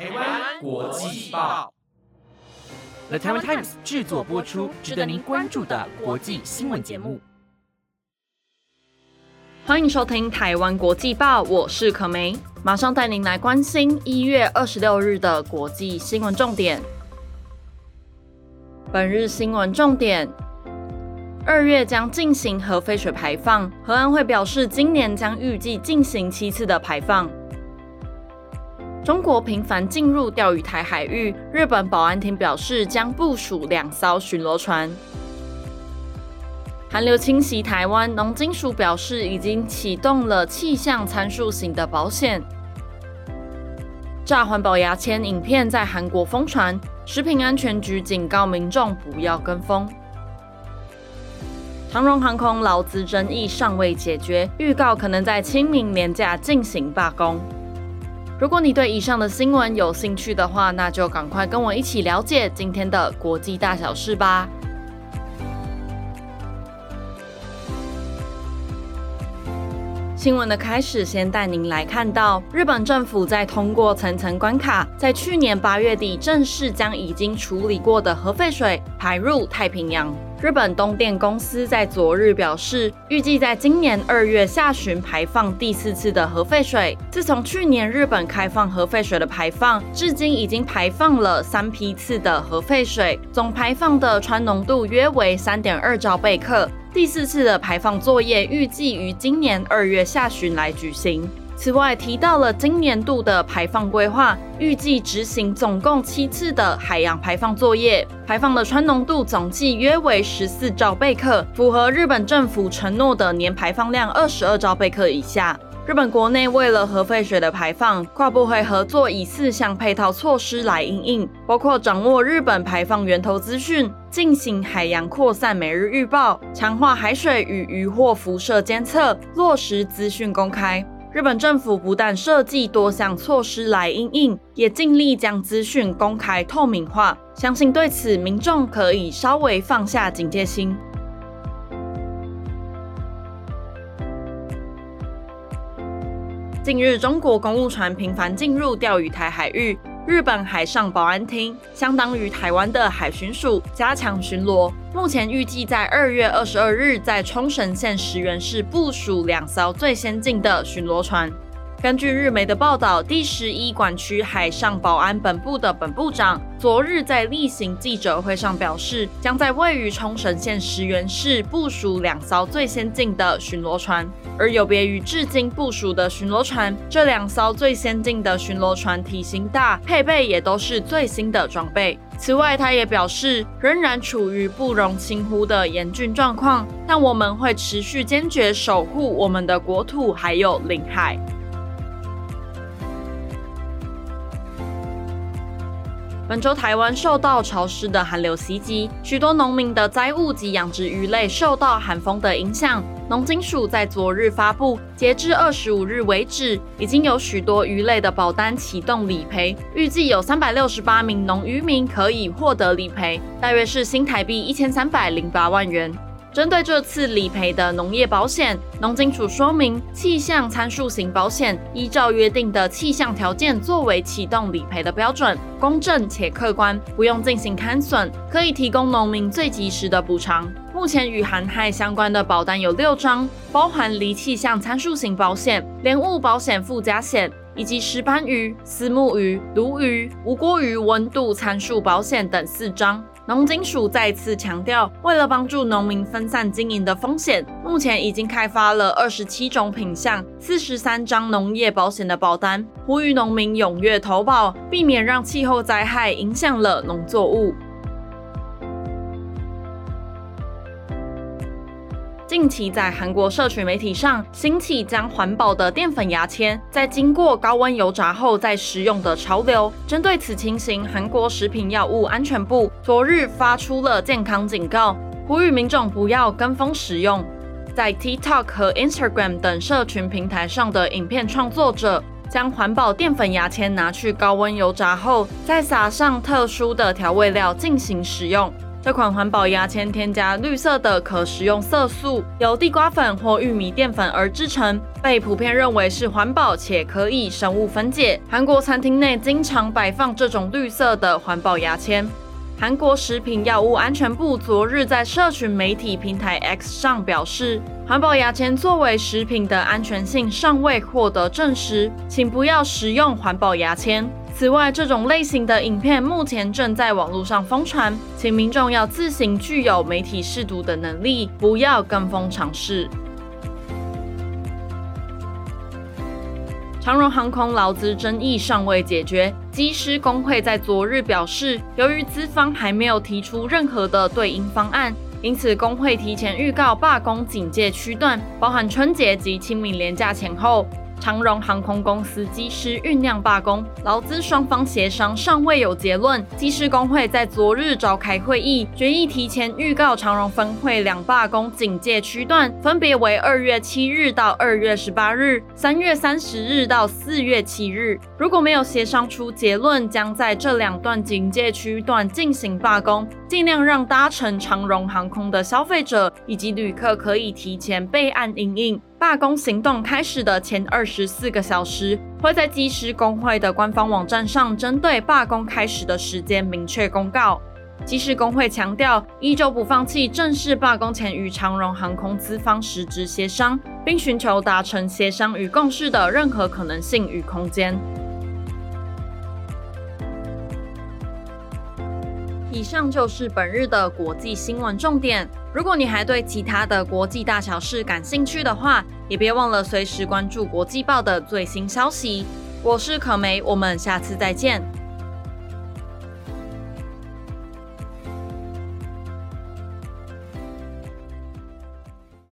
台湾国际报，The Taiwan Times 制作播出，值得您关注的国际新闻节目。欢迎收听台湾国际报，我是可梅，马上带您来关心一月二十六日的国际新闻重点。本日新闻重点：二月将进行核废水排放，核安会表示今年将预计进行七次的排放。中国频繁进入钓鱼台海域，日本保安厅表示将部署两艘巡逻船。寒流侵袭台湾，农金属表示已经启动了气象参数型的保险。炸环保牙签影片在韩国疯传，食品安全局警告民众不要跟风。长荣航空劳资争议尚未解决，预告可能在清明年假进行罢工。如果你对以上的新闻有兴趣的话，那就赶快跟我一起了解今天的国际大小事吧。新闻的开始，先带您来看到日本政府在通过层层关卡，在去年八月底正式将已经处理过的核废水排入太平洋。日本东电公司在昨日表示，预计在今年二月下旬排放第四次的核废水。自从去年日本开放核废水的排放，至今已经排放了三批次的核废水，总排放的氚浓度约为三点二兆贝克。第四次的排放作业预计于今年二月下旬来举行。此外，提到了今年度的排放规划，预计执行总共七次的海洋排放作业，排放的氚浓度总计约为十四兆贝克，符合日本政府承诺的年排放量二十二兆贝克以下。日本国内为了核废水的排放，跨部会合作以四项配套措施来应应，包括掌握日本排放源头资讯，进行海洋扩散每日预报，强化海水与渔获辐射监测，落实资讯公开。日本政府不但设计多项措施来应应，也尽力将资讯公开透明化。相信对此，民众可以稍微放下警戒心。近日，中国公务船频繁进入钓鱼台海域，日本海上保安厅相当于台湾的海巡署加强巡逻。目前预计在二月二十二日在冲绳县石垣市部署两艘最先进的巡逻船。根据日媒的报道，第十一管区海上保安本部的本部长昨日在例行记者会上表示，将在位于冲绳县石垣市部署两艘最先进的巡逻船。而有别于至今部署的巡逻船，这两艘最先进的巡逻船体型大，配备也都是最新的装备。此外，他也表示，仍然处于不容轻忽的严峻状况，但我们会持续坚决守护我们的国土还有领海。本周台湾受到潮湿的寒流袭击，许多农民的灾物及养殖鱼类受到寒风的影响。农金署在昨日发布，截至二十五日为止，已经有许多鱼类的保单启动理赔，预计有三百六十八名农渔民可以获得理赔，大约是新台币一千三百零八万元。针对这次理赔的农业保险，农金署说明，气象参数型保险依照约定的气象条件作为启动理赔的标准，公正且客观，不用进行勘损，可以提供农民最及时的补偿。目前与寒害相关的保单有六张，包含离气象参数型保险、莲雾保险附加险，以及石斑鱼、丝木鱼、鲈鱼、无锅鱼温度参数保险等四张。农金属再次强调，为了帮助农民分散经营的风险，目前已经开发了二十七种品项、四十三张农业保险的保单，呼吁农民踊跃投保，避免让气候灾害影响了农作物。近期在韩国社群媒体上兴起将环保的淀粉牙签在经过高温油炸后再食用的潮流。针对此情形，韩国食品药物安全部昨日发出了健康警告，呼吁民众不要跟风食用。在 TikTok 和 Instagram 等社群平台上的影片创作者将环保淀粉牙签拿去高温油炸后，再撒上特殊的调味料进行食用。这款环保牙签添加绿色的可食用色素，由地瓜粉或玉米淀粉而制成，被普遍认为是环保且可以生物分解。韩国餐厅内经常摆放这种绿色的环保牙签。韩国食品药物安全部昨日在社群媒体平台 X 上表示，环保牙签作为食品的安全性尚未获得证实，请不要食用环保牙签。此外，这种类型的影片目前正在网络上疯传，请民众要自行具有媒体试读的能力，不要跟风尝试。长荣航空劳资争议尚未解决，机师工会在昨日表示，由于资方还没有提出任何的对应方案，因此工会提前预告罢工警戒区段，包含春节及清明连假前后。长荣航空公司机师酝酿罢工，劳资双方协商尚未有结论。机师工会在昨日召开会议，决议提前预告长荣分会两罢工警戒区段，分别为二月七日到二月十八日，三月三十日到四月七日。如果没有协商出结论，将在这两段警戒区段进行罢工，尽量让搭乘长荣航空的消费者以及旅客可以提前备案应应。罢工行动开始的前二十四个小时，会在机师工会的官方网站上针对罢工开始的时间明确公告。机师工会强调，依旧不放弃正式罢工前与长荣航空资方实质协商，并寻求达成协商与共识的任何可能性与空间。以上就是本日的国际新闻重点。如果你还对其他的国际大小事感兴趣的话，也别忘了随时关注国际报的最新消息。我是可梅，我们下次再见。